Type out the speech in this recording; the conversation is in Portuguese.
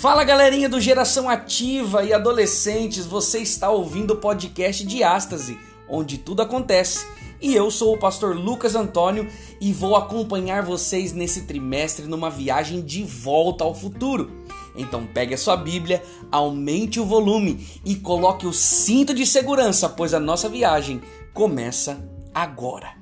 Fala galerinha do Geração Ativa e adolescentes, você está ouvindo o podcast de Ástase, onde tudo acontece. E eu sou o pastor Lucas Antônio e vou acompanhar vocês nesse trimestre numa viagem de volta ao futuro. Então pegue a sua Bíblia, aumente o volume e coloque o cinto de segurança, pois a nossa viagem começa agora.